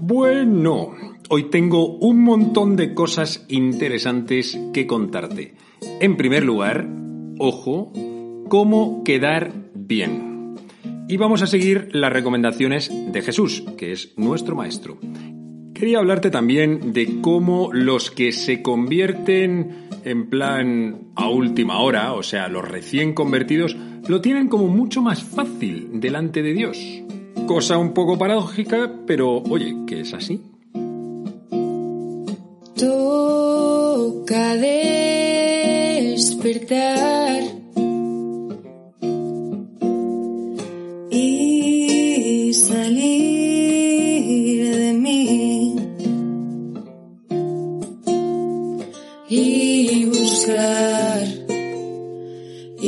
Bueno, hoy tengo un montón de cosas interesantes que contarte. En primer lugar, ojo, cómo quedar bien. Y vamos a seguir las recomendaciones de Jesús, que es nuestro maestro. Quería hablarte también de cómo los que se convierten en plan a última hora, o sea, los recién convertidos, lo tienen como mucho más fácil delante de Dios. Cosa un poco paradójica, pero oye, que es así. Toca despertar y salir de mí y buscar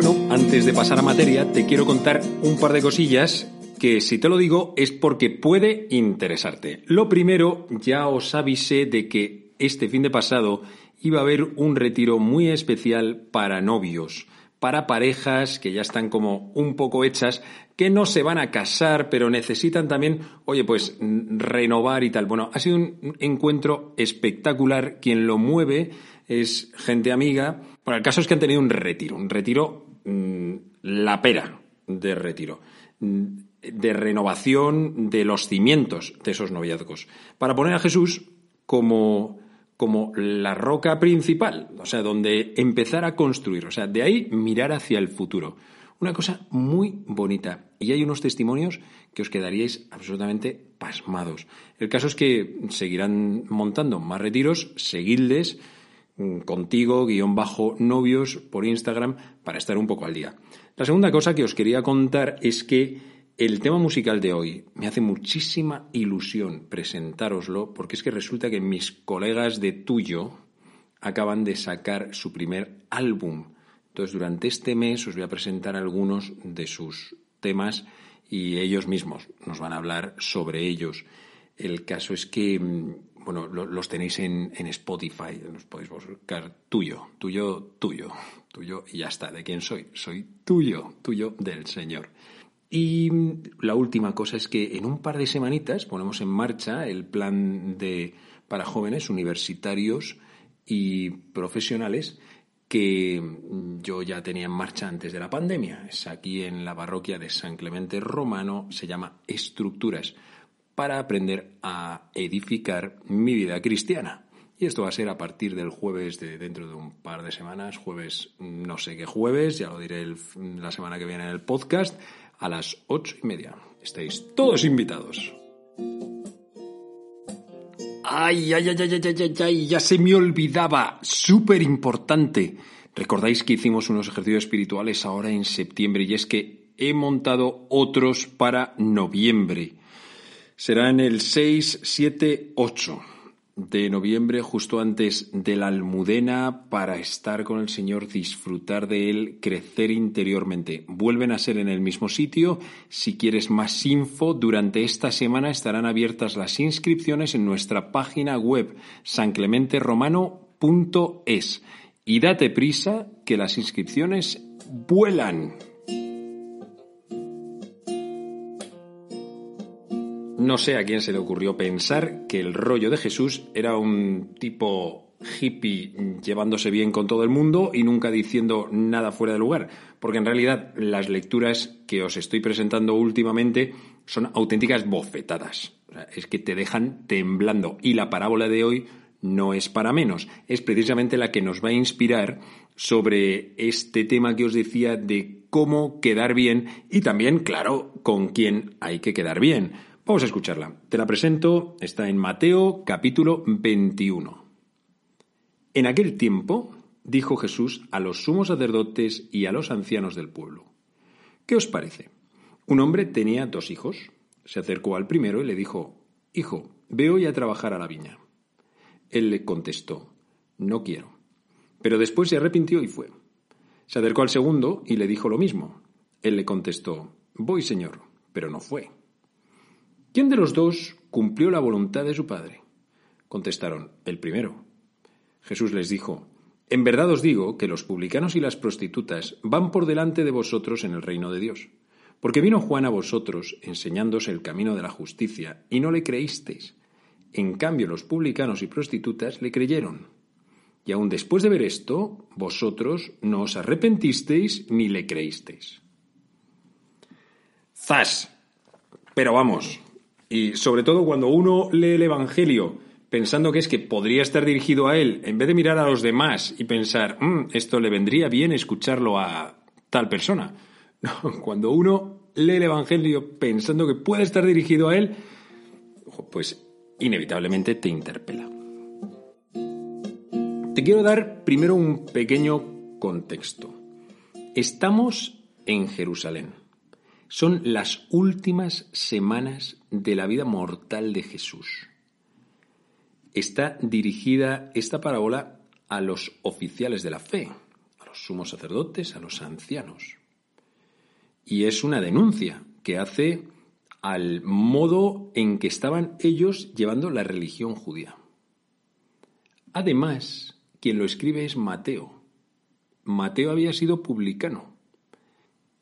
bueno, antes de pasar a materia, te quiero contar un par de cosillas que si te lo digo es porque puede interesarte. Lo primero, ya os avisé de que este fin de pasado iba a haber un retiro muy especial para novios, para parejas que ya están como un poco hechas, que no se van a casar, pero necesitan también, oye, pues renovar y tal. Bueno, ha sido un encuentro espectacular. Quien lo mueve es gente amiga. Bueno, el caso es que han tenido un retiro, un retiro, la pera de retiro, mm, de renovación de los cimientos de esos noviazgos, para poner a Jesús como, como la roca principal, o sea, donde empezar a construir, o sea, de ahí mirar hacia el futuro. Una cosa muy bonita. Y hay unos testimonios que os quedaríais absolutamente pasmados. El caso es que seguirán montando más retiros, seguidles mm, contigo, guion bajo novios por Instagram, para estar un poco al día. La segunda cosa que os quería contar es que el tema musical de hoy me hace muchísima ilusión presentároslo, porque es que resulta que mis colegas de Tuyo acaban de sacar su primer álbum. Entonces, durante este mes os voy a presentar algunos de sus temas y ellos mismos nos van a hablar sobre ellos. El caso es que, mm, bueno, lo- los tenéis en, en Spotify, los podéis buscar tuyo, tuyo, tuyo, tuyo y ya está. ¿De quién soy? Soy tuyo, tuyo del Señor. Y mm, la última cosa es que en un par de semanitas ponemos en marcha el plan de para jóvenes universitarios y profesionales que mm, yo ya tenía en marcha antes de la pandemia. Es aquí en la parroquia de San Clemente Romano, se llama Estructuras, para aprender a edificar mi vida cristiana. Y esto va a ser a partir del jueves de dentro de un par de semanas, jueves, no sé qué jueves, ya lo diré el- la semana que viene en el podcast, a las ocho y media. Estáis todos invitados. Ay, ay, ay, ay, ay, ay, ay, ay, ya se me olvidaba. Súper importante. Recordáis que hicimos unos ejercicios espirituales ahora en septiembre y es que he montado otros para noviembre. Serán el 6, 7, 8 de noviembre, justo antes de la Almudena, para estar con el Señor, disfrutar de Él, crecer interiormente. Vuelven a ser en el mismo sitio. Si quieres más info, durante esta semana estarán abiertas las inscripciones en nuestra página web sanclementeromano.es. Y date prisa que las inscripciones vuelan. No sé a quién se le ocurrió pensar que el rollo de Jesús era un tipo hippie llevándose bien con todo el mundo y nunca diciendo nada fuera de lugar, porque en realidad las lecturas que os estoy presentando últimamente son auténticas bofetadas. Es que te dejan temblando y la parábola de hoy no es para menos, es precisamente la que nos va a inspirar sobre este tema que os decía de cómo quedar bien y también, claro, con quién hay que quedar bien. Vamos a escucharla. Te la presento, está en Mateo capítulo 21. En aquel tiempo dijo Jesús a los sumos sacerdotes y a los ancianos del pueblo. ¿Qué os parece? Un hombre tenía dos hijos. Se acercó al primero y le dijo, Hijo, ve hoy a trabajar a la viña. Él le contestó, No quiero. Pero después se arrepintió y fue. Se acercó al segundo y le dijo lo mismo. Él le contestó, Voy, señor, pero no fue. ¿Quién de los dos cumplió la voluntad de su padre? Contestaron, el primero. Jesús les dijo, En verdad os digo que los publicanos y las prostitutas van por delante de vosotros en el reino de Dios. Porque vino Juan a vosotros enseñándose el camino de la justicia, y no le creísteis. En cambio los publicanos y prostitutas le creyeron. Y aun después de ver esto, vosotros no os arrepentisteis ni le creísteis. ¡Zas! Pero vamos, y sobre todo cuando uno lee el Evangelio pensando que es que podría estar dirigido a él, en vez de mirar a los demás y pensar, "Mm, esto le vendría bien escucharlo a tal persona. Cuando uno lee el Evangelio pensando que puede estar dirigido a él, pues inevitablemente te interpela. Te quiero dar primero un pequeño contexto. Estamos en Jerusalén. Son las últimas semanas de la vida mortal de Jesús. Está dirigida esta parábola a los oficiales de la fe, a los sumos sacerdotes, a los ancianos. Y es una denuncia que hace al modo en que estaban ellos llevando la religión judía. Además, quien lo escribe es Mateo. Mateo había sido publicano.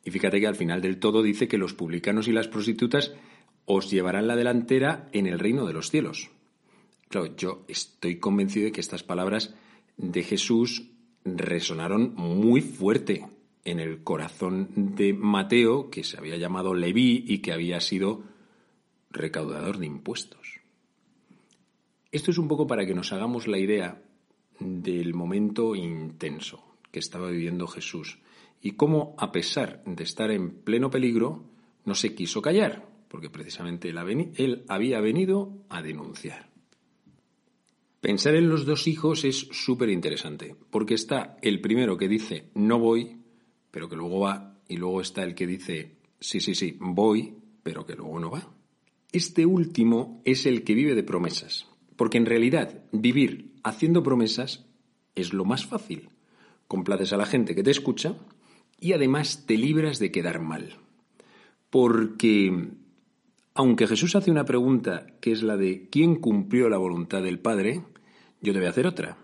Y fíjate que al final del todo dice que los publicanos y las prostitutas os llevarán la delantera en el reino de los cielos. Claro, yo estoy convencido de que estas palabras de Jesús resonaron muy fuerte en el corazón de Mateo, que se había llamado Leví y que había sido recaudador de impuestos. Esto es un poco para que nos hagamos la idea del momento intenso que estaba viviendo Jesús y cómo, a pesar de estar en pleno peligro, no se quiso callar, porque precisamente él, había venido a denunciar. Pensar en los dos hijos es súper interesante, porque está el primero que dice no voy, pero que luego va, y luego está el que dice sí, sí, sí, voy, pero que luego no va. Este último es el que vive de promesas, porque en realidad vivir haciendo promesas es lo más fácil. Complaces a la gente que te escucha y además te libras de quedar mal. Porque aunque Jesús hace una pregunta que es la de ¿quién cumplió la voluntad del Padre? Yo te voy a hacer otra.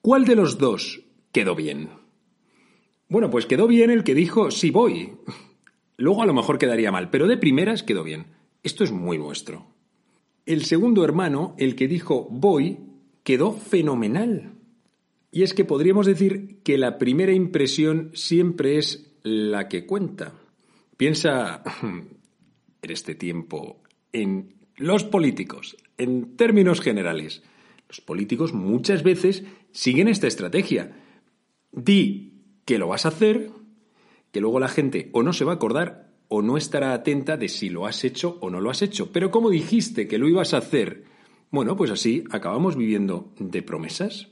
¿Cuál de los dos quedó bien? Bueno, pues quedó bien el que dijo sí voy. Luego a lo mejor quedaría mal, pero de primeras quedó bien. Esto es muy nuestro. El segundo hermano, el que dijo voy, quedó fenomenal. Y es que podríamos decir que la primera impresión siempre es la que cuenta. Piensa en este tiempo en los políticos, en términos generales. Los políticos muchas veces siguen esta estrategia. Di que lo vas a hacer, que luego la gente o no se va a acordar o no estará atenta de si lo has hecho o no lo has hecho. Pero como dijiste que lo ibas a hacer, bueno, pues así acabamos viviendo de promesas.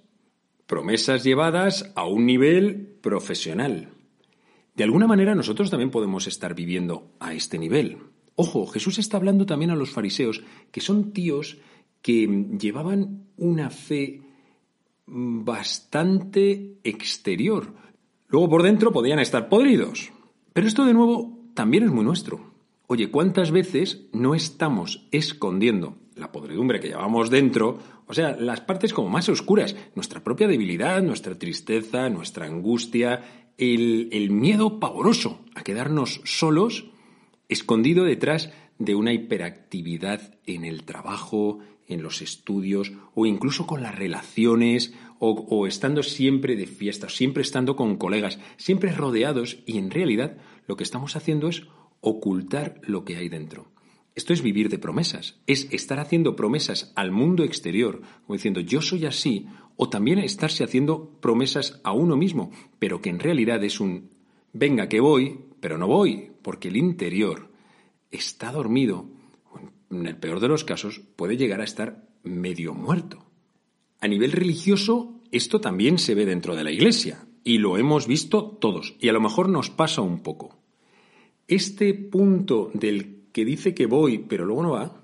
Promesas llevadas a un nivel profesional. De alguna manera nosotros también podemos estar viviendo a este nivel. Ojo, Jesús está hablando también a los fariseos, que son tíos que llevaban una fe bastante exterior. Luego por dentro podían estar podridos. Pero esto de nuevo también es muy nuestro. Oye, ¿cuántas veces no estamos escondiendo la podredumbre que llevamos dentro? O sea, las partes como más oscuras, nuestra propia debilidad, nuestra tristeza, nuestra angustia, el, miedo pavoroso a quedarnos solos escondido detrás de una hiperactividad en el trabajo, en los estudios o incluso con las relaciones o, estando siempre de fiesta, siempre estando con colegas, siempre rodeados y en realidad lo que estamos haciendo es ocultar lo que hay dentro. Esto es vivir de promesas, es estar haciendo promesas al mundo exterior, como diciendo yo soy así, o también estarse haciendo promesas a uno mismo, pero que en realidad es un venga que voy, pero no voy, porque el interior está dormido, en el peor de los casos puede llegar a estar medio muerto. A nivel religioso esto también se ve dentro de la iglesia y lo hemos visto todos y a lo mejor nos pasa un poco. Este punto del que dice que voy pero luego no va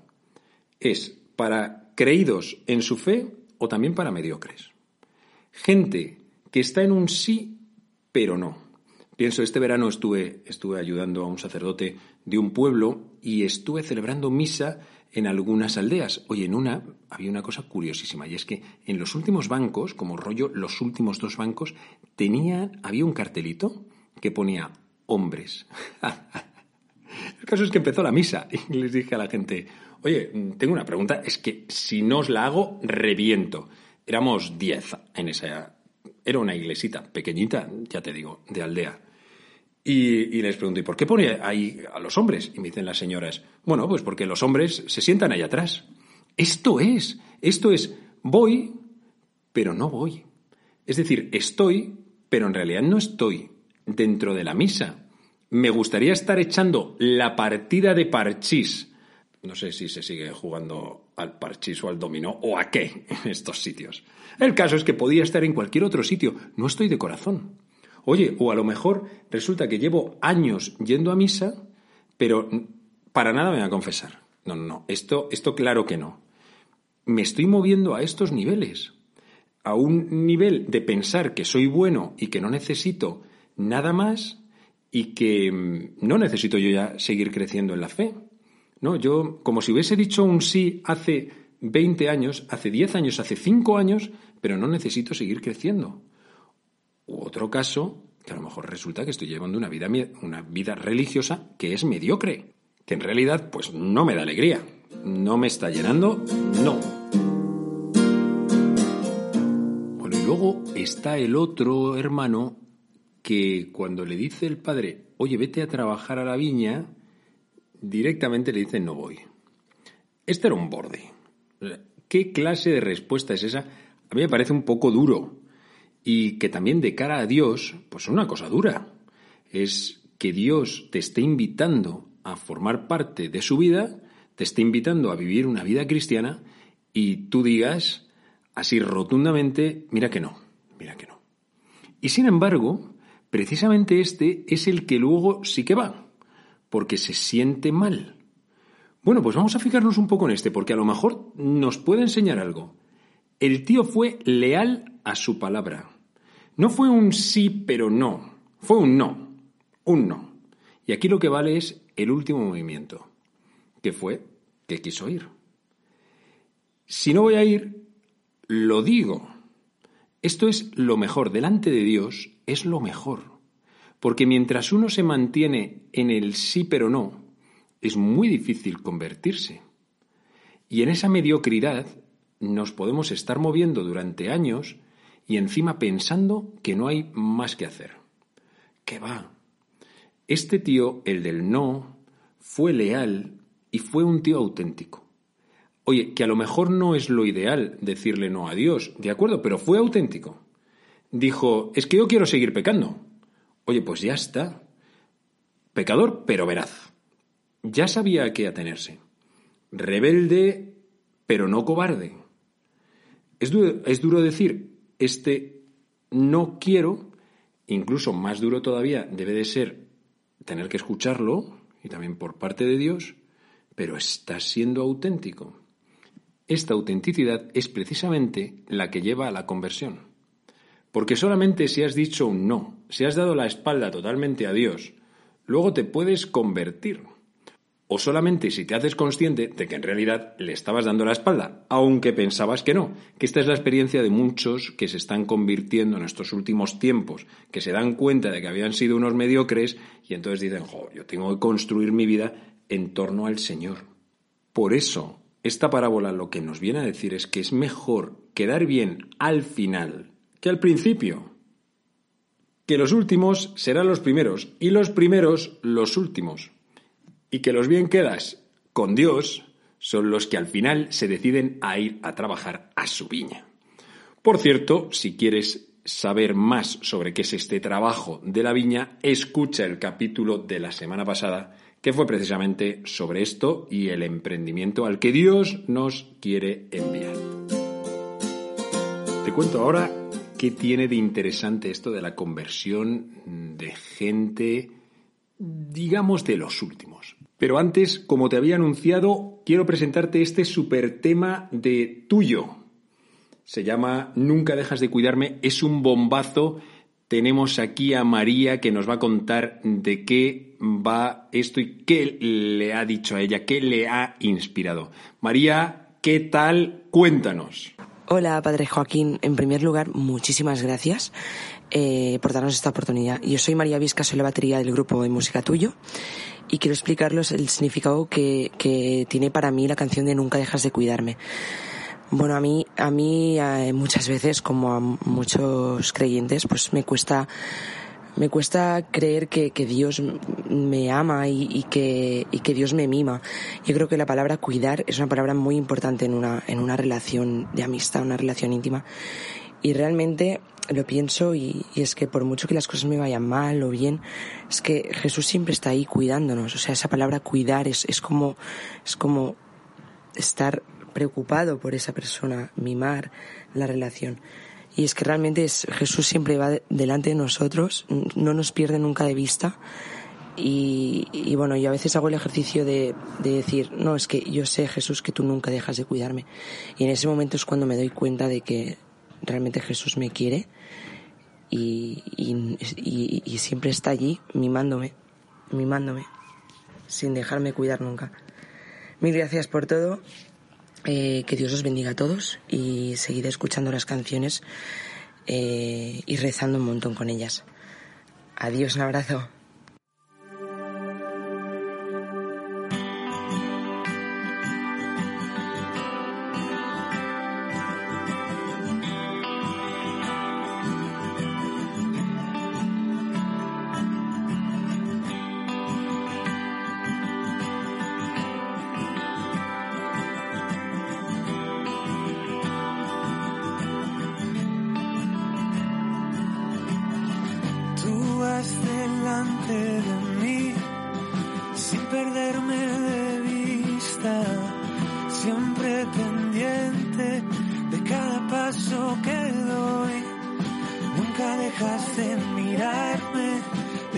es para creídos en su fe o también para mediocres. Gente que está en un sí pero no. Pienso, este verano estuve, estuve ayudando a un sacerdote de un pueblo y estuve celebrando misa en algunas aldeas. Oye, en una había una cosa curiosísima y es que en los últimos bancos, como rollo los últimos dos bancos, tenían, había un cartelito que ponía hombres. El caso es que empezó la misa y les dije a la gente, oye, tengo una pregunta, es que si no os la hago, reviento. Éramos diez en esa... Era una iglesita pequeñita, ya te digo, de aldea. Y, les pregunto, ¿y por qué pone ahí a los hombres? Y me dicen las señoras, bueno, pues porque los hombres se sientan ahí atrás. Esto es, esto es, voy, pero no voy. Es decir, estoy, pero en realidad no estoy dentro de la misa. Me gustaría estar echando la partida de parchís. No sé si se sigue jugando al parchís o al dominó o a qué en estos sitios. El caso es que podía estar en cualquier otro sitio. No estoy de corazón. Oye, o a lo mejor resulta que llevo años yendo a misa, pero para nada me voy a confesar. No, no, no. Esto, esto claro que no. Me estoy moviendo a estos niveles. A un nivel de pensar que soy bueno y que no necesito nada más y que mm, no necesito yo ya seguir creciendo en la fe. No, yo, como si hubiese dicho un sí hace 20 años, hace 10 años, hace 5 años, pero no necesito seguir creciendo. U otro caso, que a lo mejor resulta que estoy llevando una vida, una vida religiosa que es mediocre, que en realidad pues no me da alegría, no me está llenando, no. Bueno, y luego está el otro hermano que cuando le dice el padre, oye, vete a trabajar a la viña, directamente le dice, no voy. Este era un borde. ¿Qué clase de respuesta es esa? A mí me parece un poco duro y que también de cara a Dios, pues es una cosa dura. Es que Dios te esté invitando a formar parte de su vida, te esté invitando a vivir una vida cristiana y tú digas así rotundamente, mira que no, mira que no. Y sin embargo, precisamente este es el que luego sí que va, porque se siente mal. Bueno, pues vamos a fijarnos un poco en este, porque a lo mejor nos puede enseñar algo. El tío fue leal a su palabra. No fue un sí pero no, fue un no, un no. Y aquí lo que vale es el último movimiento, que fue que quiso ir. Si no voy a ir, lo digo. Esto es lo mejor, delante de Dios es lo mejor. Porque mientras uno se mantiene en el sí pero no, es muy difícil convertirse. Y en esa mediocridad nos podemos estar moviendo durante años y encima pensando que no hay más que hacer. ¿Qué va? Este tío, el del no, fue leal y fue un tío auténtico. Oye, que a lo mejor no es lo ideal decirle no a Dios, de acuerdo, pero fue auténtico. Dijo, es que yo quiero seguir pecando. Oye, pues ya está. Pecador, pero veraz. Ya sabía a qué atenerse. Rebelde, pero no cobarde. Es duro, es duro decir, este no quiero, incluso más duro todavía, debe de ser tener que escucharlo, y también por parte de Dios, pero estás siendo auténtico. Esta autenticidad es precisamente la que lleva a la conversión. Porque solamente si has dicho un no, si has dado la espalda totalmente a Dios, luego te puedes convertir o solamente si te haces consciente de que en realidad le estabas dando la espalda, aunque pensabas que no, que esta es la experiencia de muchos que se están convirtiendo en estos últimos tiempos, que se dan cuenta de que habían sido unos mediocres y entonces dicen, jo, yo tengo que construir mi vida en torno al Señor. Por eso, esta parábola lo que nos viene a decir es que es mejor quedar bien al final que al principio. Que los últimos serán los primeros y los primeros los últimos y que los bien quedas con Dios son los que al final se deciden a ir a trabajar a su viña. Por cierto, si quieres saber más sobre qué es este trabajo de la viña, escucha el capítulo de la semana pasada que fue precisamente sobre esto y el emprendimiento al que Dios nos quiere enviar. Te cuento ahora qué tiene de interesante esto de la conversión de gente, digamos, de los últimos. Pero antes, como te había anunciado, quiero presentarte este super tema de tuyo. Se llama Nunca dejas de cuidarme, es un bombazo. Tenemos aquí a María que nos va a contar de qué va esto y qué le ha dicho a ella, qué le ha inspirado. María, ¿qué tal? Cuéntanos. Hola, Padre Joaquín. En primer lugar, muchísimas gracias eh, por darnos esta oportunidad. Yo soy María Visca, soy la batería del grupo de música tuyo y quiero explicarles el significado que, que tiene para mí la canción de Nunca dejas de cuidarme. Bueno, a mí, a mí eh, muchas veces, como a muchos creyentes, pues me cuesta me cuesta creer que, que Dios me ama y, y, que, y que Dios me mima. Yo creo que la palabra cuidar es una palabra muy importante en una, en una relación de amistad, una relación íntima. Y realmente lo pienso y, y, es que por mucho que las cosas me vayan mal o bien, es que Jesús siempre está ahí cuidándonos. O sea, esa palabra cuidar es, es como, es como estar preocupado por esa persona, mimar la relación. Y es que realmente es, Jesús siempre va delante de nosotros, no nos pierde nunca de vista. Y, bueno, yo a veces hago el ejercicio de, de, decir, no, es que yo sé, Jesús, que tú nunca dejas de cuidarme. Y en ese momento es cuando me doy cuenta de que realmente Jesús me quiere y, y, y siempre está allí mimándome, mimándome, sin dejarme cuidar nunca. Mil gracias por todo eh, que Dios os bendiga a todos y seguid escuchando las canciones eh, y rezando un montón con ellas. Adiós, un abrazo.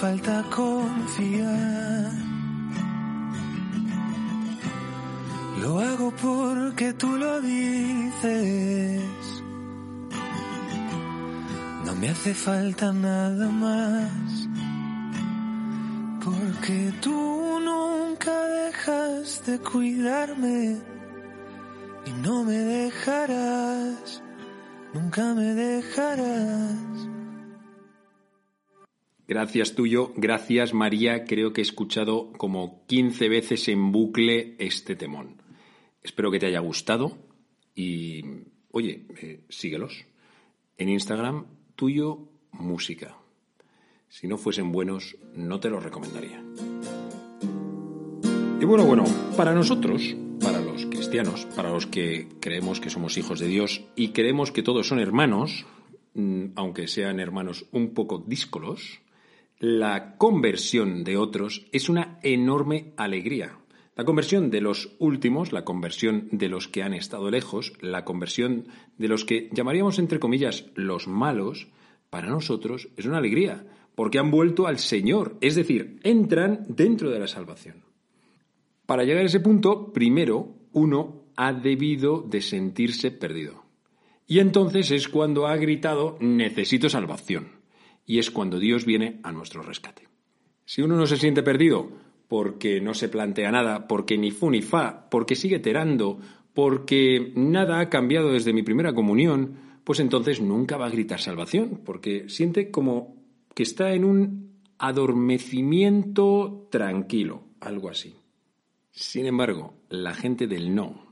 falta confiar. Lo hago porque tú lo dices. No me hace falta nada más. Porque tú nunca dejas de cuidarme. Y no me dejarás. Nunca me dejarás. Gracias tuyo, gracias María. Creo que he escuchado como 15 veces en bucle este temón. Espero que te haya gustado y, oye, eh, síguelos. En Instagram, tuyo música. Si no fuesen buenos, no te los recomendaría. Y bueno, bueno, para nosotros, para los cristianos, para los que creemos que somos hijos de Dios y creemos que todos son hermanos, mm, aunque sean hermanos un poco díscolos, la conversión de otros es una enorme alegría. La conversión de los últimos, la conversión de los que han estado lejos, la conversión de los que llamaríamos entre comillas los malos, para nosotros es una alegría, porque han vuelto al Señor, es decir, entran dentro de la salvación. Para llegar a ese punto, primero uno ha debido de sentirse perdido. Y entonces es cuando ha gritado, necesito salvación y es cuando Dios viene a nuestro rescate. Si uno no se siente perdido porque no se plantea nada, porque ni fu ni fa, porque sigue terando, porque nada ha cambiado desde mi primera comunión, pues entonces nunca va a gritar salvación, porque siente como que está en un adormecimiento tranquilo, algo así. Sin embargo, la gente del no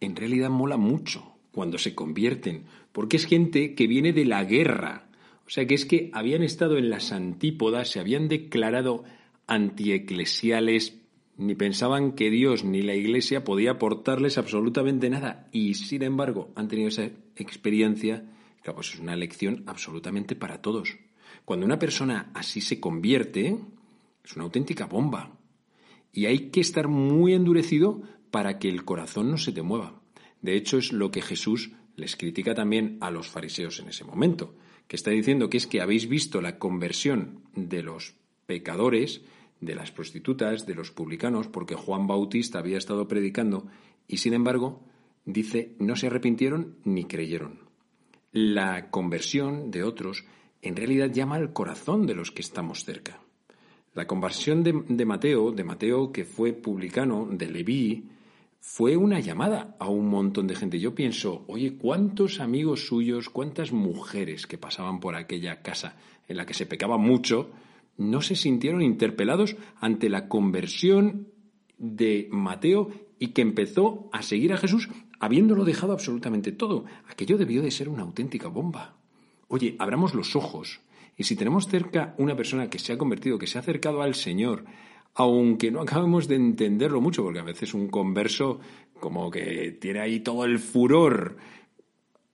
en realidad mola mucho cuando se convierten, porque es gente que viene de la guerra, o sea que es que habían estado en las antípodas, se habían declarado antieclesiales, ni pensaban que Dios ni la Iglesia podía aportarles absolutamente nada. Y sin embargo han tenido esa experiencia, claro, pues es una lección absolutamente para todos. Cuando una persona así se convierte, es una auténtica bomba. Y hay que estar muy endurecido para que el corazón no se te mueva. De hecho, es lo que Jesús les critica también a los fariseos en ese momento que está diciendo que es que habéis visto la conversión de los pecadores, de las prostitutas, de los publicanos, porque Juan Bautista había estado predicando y sin embargo dice no se arrepintieron ni creyeron. La conversión de otros en realidad llama al corazón de los que estamos cerca. La conversión de, de Mateo, de Mateo que fue publicano, de Leví, fue una llamada a un montón de gente. Yo pienso, oye, ¿cuántos amigos suyos, cuántas mujeres que pasaban por aquella casa en la que se pecaba mucho, no se sintieron interpelados ante la conversión de Mateo y que empezó a seguir a Jesús habiéndolo dejado absolutamente todo? Aquello debió de ser una auténtica bomba. Oye, abramos los ojos. Y si tenemos cerca una persona que se ha convertido, que se ha acercado al Señor, aunque no acabemos de entenderlo mucho, porque a veces un converso como que tiene ahí todo el furor.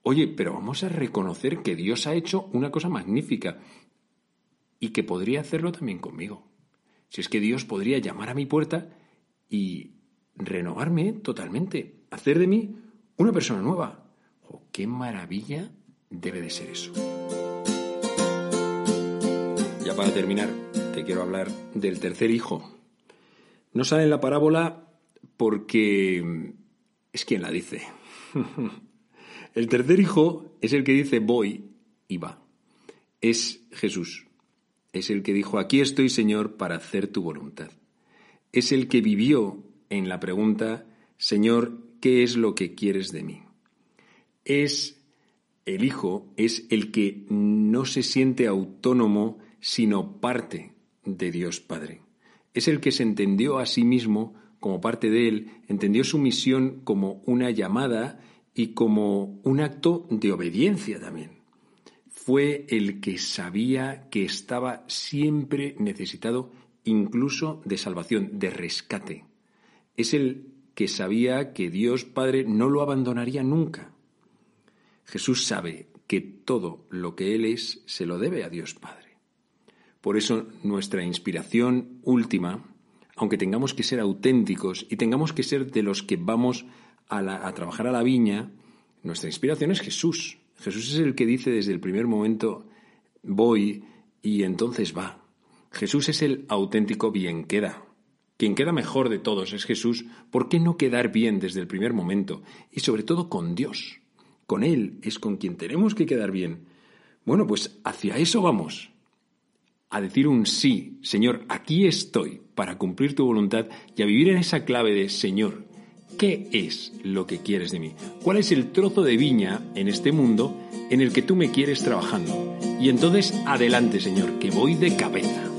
Oye, pero vamos a reconocer que Dios ha hecho una cosa magnífica y que podría hacerlo también conmigo. Si es que Dios podría llamar a mi puerta y renovarme totalmente, hacer de mí una persona nueva. Oh, ¡Qué maravilla debe de ser eso! Ya para terminar, quiero hablar del tercer hijo no sale en la parábola porque es quien la dice. el tercer hijo es el que dice voy y va. Es Jesús. Es el que dijo, aquí estoy Señor para hacer tu voluntad. Es el que vivió en la pregunta, Señor, ¿qué es lo que quieres de mí? Es el Hijo, es el que no se siente autónomo, sino parte de Dios Padre es el que se entendió a sí mismo como parte de él, entendió su misión como una llamada y como un acto de obediencia también. Fue el que sabía que estaba siempre necesitado incluso de salvación, de rescate. Es el que sabía que Dios Padre no lo abandonaría nunca. Jesús sabe que todo lo que Él es se lo debe a Dios Padre. Por eso nuestra inspiración última aunque tengamos que ser auténticos y tengamos que ser de los que vamos a, trabajar a la viña, nuestra inspiración es Jesús. Jesús es el que dice desde el primer momento, voy y entonces va. Jesús es el auténtico bien queda. Quien queda mejor de todos es Jesús. ¿Por qué no quedar bien desde el primer momento? Y sobre todo con Dios. Con Él es con quien tenemos que quedar bien. Bueno, pues hacia eso vamos. A decir un sí, Señor, aquí estoy para cumplir tu voluntad y a vivir en esa clave de Señor, ¿qué es lo que quieres de mí? ¿Cuál es el trozo de viña en este mundo en el que tú me quieres trabajando? Y entonces adelante, Señor, que voy de cabeza.